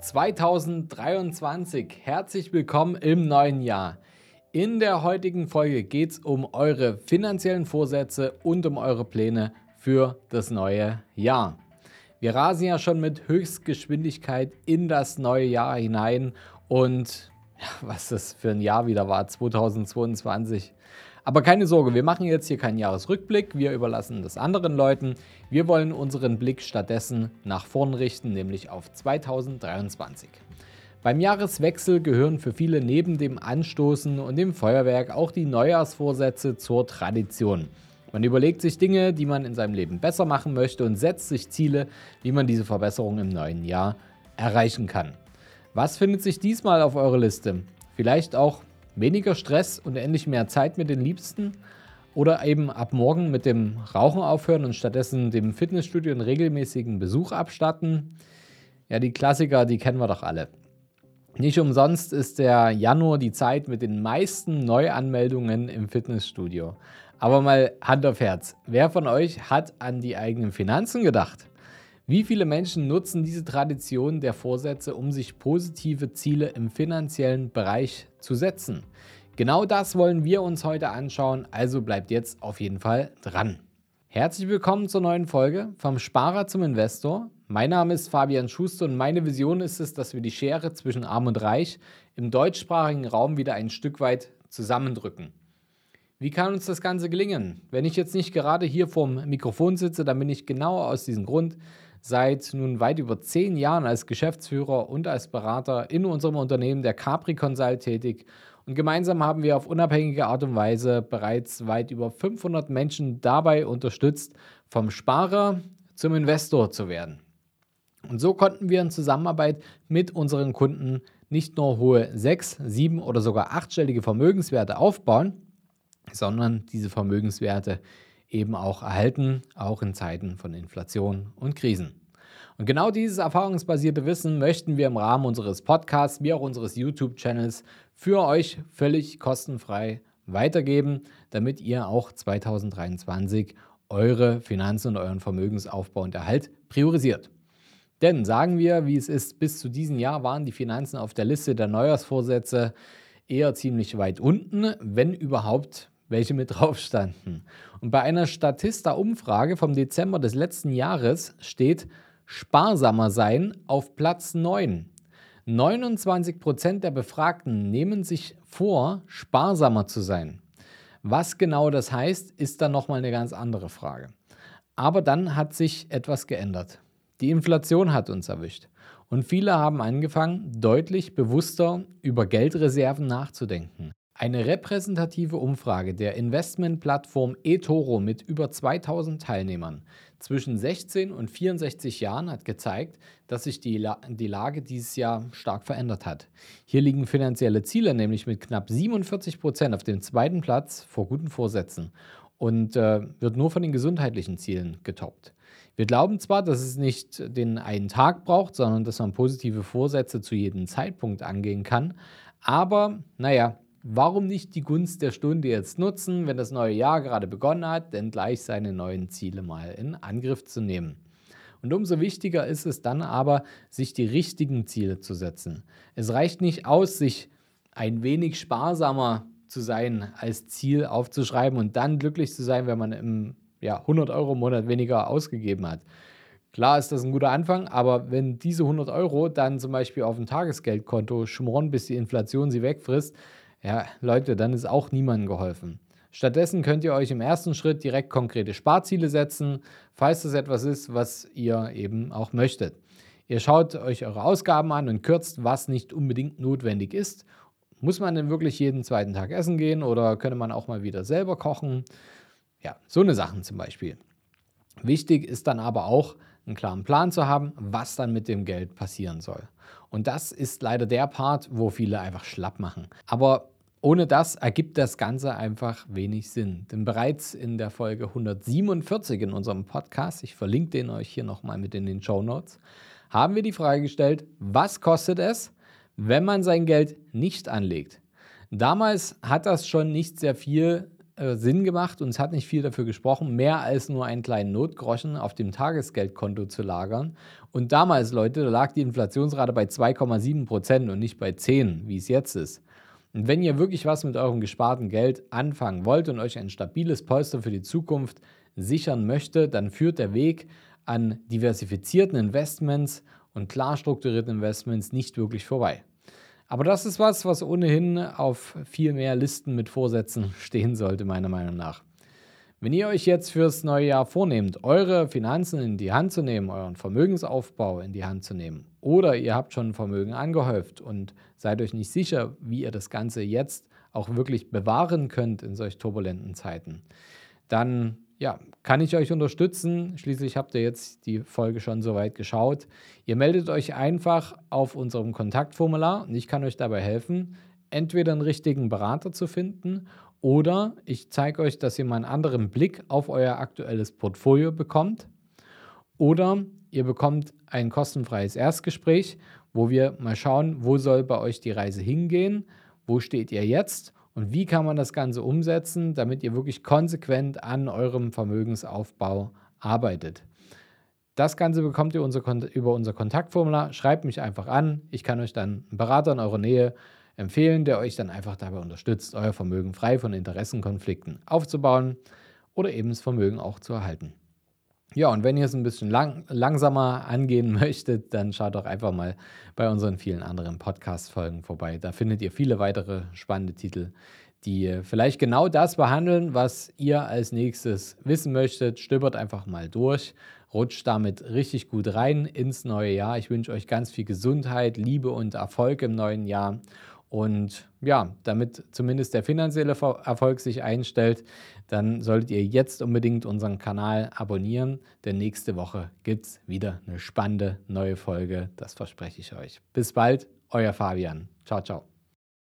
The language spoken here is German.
2023. Herzlich willkommen im neuen Jahr. In der heutigen Folge geht es um eure finanziellen Vorsätze und um eure Pläne für das neue Jahr. Wir rasen ja schon mit Höchstgeschwindigkeit in das neue Jahr hinein und ja, was das für ein Jahr wieder war, 2022. Aber keine Sorge, wir machen jetzt hier keinen Jahresrückblick, wir überlassen das anderen Leuten. Wir wollen unseren Blick stattdessen nach vorn richten, nämlich auf 2023. Beim Jahreswechsel gehören für viele neben dem Anstoßen und dem Feuerwerk auch die Neujahrsvorsätze zur Tradition. Man überlegt sich Dinge, die man in seinem Leben besser machen möchte und setzt sich Ziele, wie man diese Verbesserung im neuen Jahr erreichen kann. Was findet sich diesmal auf eurer Liste? Vielleicht auch weniger Stress und endlich mehr Zeit mit den Liebsten oder eben ab morgen mit dem Rauchen aufhören und stattdessen dem Fitnessstudio einen regelmäßigen Besuch abstatten. Ja, die Klassiker, die kennen wir doch alle. Nicht umsonst ist der Januar die Zeit mit den meisten Neuanmeldungen im Fitnessstudio. Aber mal Hand auf Herz, wer von euch hat an die eigenen Finanzen gedacht? Wie viele Menschen nutzen diese Tradition der Vorsätze, um sich positive Ziele im finanziellen Bereich zu setzen? Genau das wollen wir uns heute anschauen, also bleibt jetzt auf jeden Fall dran. Herzlich willkommen zur neuen Folge vom Sparer zum Investor. Mein Name ist Fabian Schuster und meine Vision ist es, dass wir die Schere zwischen Arm und Reich im deutschsprachigen Raum wieder ein Stück weit zusammendrücken. Wie kann uns das Ganze gelingen? Wenn ich jetzt nicht gerade hier vorm Mikrofon sitze, dann bin ich genau aus diesem Grund seit nun weit über zehn Jahren als Geschäftsführer und als Berater in unserem Unternehmen der Capri Consult tätig. Und gemeinsam haben wir auf unabhängige Art und Weise bereits weit über 500 Menschen dabei unterstützt, vom Sparer zum Investor zu werden. Und so konnten wir in Zusammenarbeit mit unseren Kunden nicht nur hohe sechs, sieben oder sogar achtstellige Vermögenswerte aufbauen, sondern diese Vermögenswerte eben auch erhalten, auch in Zeiten von Inflation und Krisen. Und genau dieses erfahrungsbasierte Wissen möchten wir im Rahmen unseres Podcasts wie auch unseres YouTube-Channels für euch völlig kostenfrei weitergeben, damit ihr auch 2023 eure Finanzen und euren Vermögensaufbau und Erhalt priorisiert. Denn sagen wir, wie es ist, bis zu diesem Jahr waren die Finanzen auf der Liste der Neujahrsvorsätze eher ziemlich weit unten, wenn überhaupt welche mit drauf standen. Und bei einer Statista-Umfrage vom Dezember des letzten Jahres steht sparsamer sein auf Platz 9. 29% der Befragten nehmen sich vor, sparsamer zu sein. Was genau das heißt, ist dann nochmal eine ganz andere Frage. Aber dann hat sich etwas geändert. Die Inflation hat uns erwischt. Und viele haben angefangen, deutlich bewusster über Geldreserven nachzudenken. Eine repräsentative Umfrage der Investmentplattform eToro mit über 2000 Teilnehmern zwischen 16 und 64 Jahren hat gezeigt, dass sich die, La die Lage dieses Jahr stark verändert hat. Hier liegen finanzielle Ziele nämlich mit knapp 47 Prozent auf dem zweiten Platz vor guten Vorsätzen und äh, wird nur von den gesundheitlichen Zielen getoppt. Wir glauben zwar, dass es nicht den einen Tag braucht, sondern dass man positive Vorsätze zu jedem Zeitpunkt angehen kann, aber naja, Warum nicht die Gunst der Stunde jetzt nutzen, wenn das neue Jahr gerade begonnen hat, denn gleich seine neuen Ziele mal in Angriff zu nehmen? Und umso wichtiger ist es dann aber, sich die richtigen Ziele zu setzen. Es reicht nicht aus, sich ein wenig sparsamer zu sein als Ziel aufzuschreiben und dann glücklich zu sein, wenn man im ja, 100 Euro im Monat weniger ausgegeben hat. Klar ist das ein guter Anfang, aber wenn diese 100 Euro dann zum Beispiel auf dem Tagesgeldkonto schmoren, bis die Inflation sie wegfrisst, ja, Leute, dann ist auch niemandem geholfen. Stattdessen könnt ihr euch im ersten Schritt direkt konkrete Sparziele setzen, falls das etwas ist, was ihr eben auch möchtet. Ihr schaut euch eure Ausgaben an und kürzt, was nicht unbedingt notwendig ist. Muss man denn wirklich jeden zweiten Tag essen gehen oder könnte man auch mal wieder selber kochen? Ja, so eine Sachen zum Beispiel. Wichtig ist dann aber auch, einen klaren Plan zu haben, was dann mit dem Geld passieren soll. Und das ist leider der Part, wo viele einfach schlapp machen. Aber ohne das ergibt das Ganze einfach wenig Sinn. Denn bereits in der Folge 147 in unserem Podcast, ich verlinke den euch hier nochmal mit in den Show Notes, haben wir die Frage gestellt, was kostet es, wenn man sein Geld nicht anlegt? Damals hat das schon nicht sehr viel äh, Sinn gemacht und es hat nicht viel dafür gesprochen, mehr als nur einen kleinen Notgroschen auf dem Tagesgeldkonto zu lagern. Und damals, Leute, da lag die Inflationsrate bei 2,7 Prozent und nicht bei 10, wie es jetzt ist. Und wenn ihr wirklich was mit eurem gesparten Geld anfangen wollt und euch ein stabiles Polster für die Zukunft sichern möchte, dann führt der Weg an diversifizierten Investments und klar strukturierten Investments nicht wirklich vorbei. Aber das ist was, was ohnehin auf viel mehr Listen mit Vorsätzen stehen sollte, meiner Meinung nach. Wenn ihr euch jetzt fürs neue Jahr vornehmt, eure Finanzen in die Hand zu nehmen, euren Vermögensaufbau in die Hand zu nehmen, oder ihr habt schon Vermögen angehäuft und seid euch nicht sicher, wie ihr das Ganze jetzt auch wirklich bewahren könnt in solch turbulenten Zeiten, dann ja, kann ich euch unterstützen. Schließlich habt ihr jetzt die Folge schon soweit geschaut. Ihr meldet euch einfach auf unserem Kontaktformular und ich kann euch dabei helfen, entweder einen richtigen Berater zu finden oder ich zeige euch, dass ihr mal einen anderen Blick auf euer aktuelles Portfolio bekommt oder ihr bekommt ein kostenfreies Erstgespräch, wo wir mal schauen, wo soll bei euch die Reise hingehen, wo steht ihr jetzt und wie kann man das Ganze umsetzen, damit ihr wirklich konsequent an eurem Vermögensaufbau arbeitet. Das Ganze bekommt ihr über unser Kontaktformular. Schreibt mich einfach an. Ich kann euch dann einen Berater in eurer Nähe empfehlen, der euch dann einfach dabei unterstützt, euer Vermögen frei von Interessenkonflikten aufzubauen oder eben das Vermögen auch zu erhalten. Ja, und wenn ihr es ein bisschen lang, langsamer angehen möchtet, dann schaut doch einfach mal bei unseren vielen anderen Podcast-Folgen vorbei. Da findet ihr viele weitere spannende Titel, die vielleicht genau das behandeln, was ihr als nächstes wissen möchtet. Stöbert einfach mal durch, rutscht damit richtig gut rein ins neue Jahr. Ich wünsche euch ganz viel Gesundheit, Liebe und Erfolg im neuen Jahr und ja, damit zumindest der finanzielle Erfolg sich einstellt, dann solltet ihr jetzt unbedingt unseren Kanal abonnieren, denn nächste Woche gibt es wieder eine spannende neue Folge. Das verspreche ich euch. Bis bald, euer Fabian. Ciao, ciao.